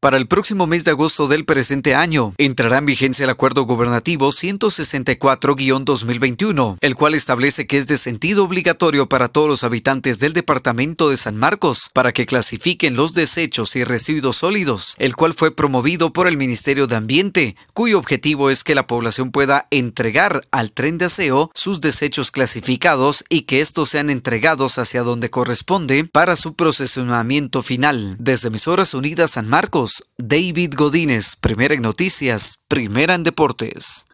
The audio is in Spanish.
Para el próximo mes de agosto del presente año, entrará en vigencia el Acuerdo Gubernativo 164-2021, el cual establece que es de sentido obligatorio para todos los habitantes del departamento de San Marcos para que clasifiquen los desechos y residuos sólidos, el cual fue promovido por el Ministerio de Ambiente, cuyo objetivo es que la población pueda entregar al tren de aseo sus desechos clasificados y que estos sean entregados hacia donde corresponde para su procesamiento final. Desde Emisoras Unidas San Marcos, David Godínez, primera en noticias, primera en deportes.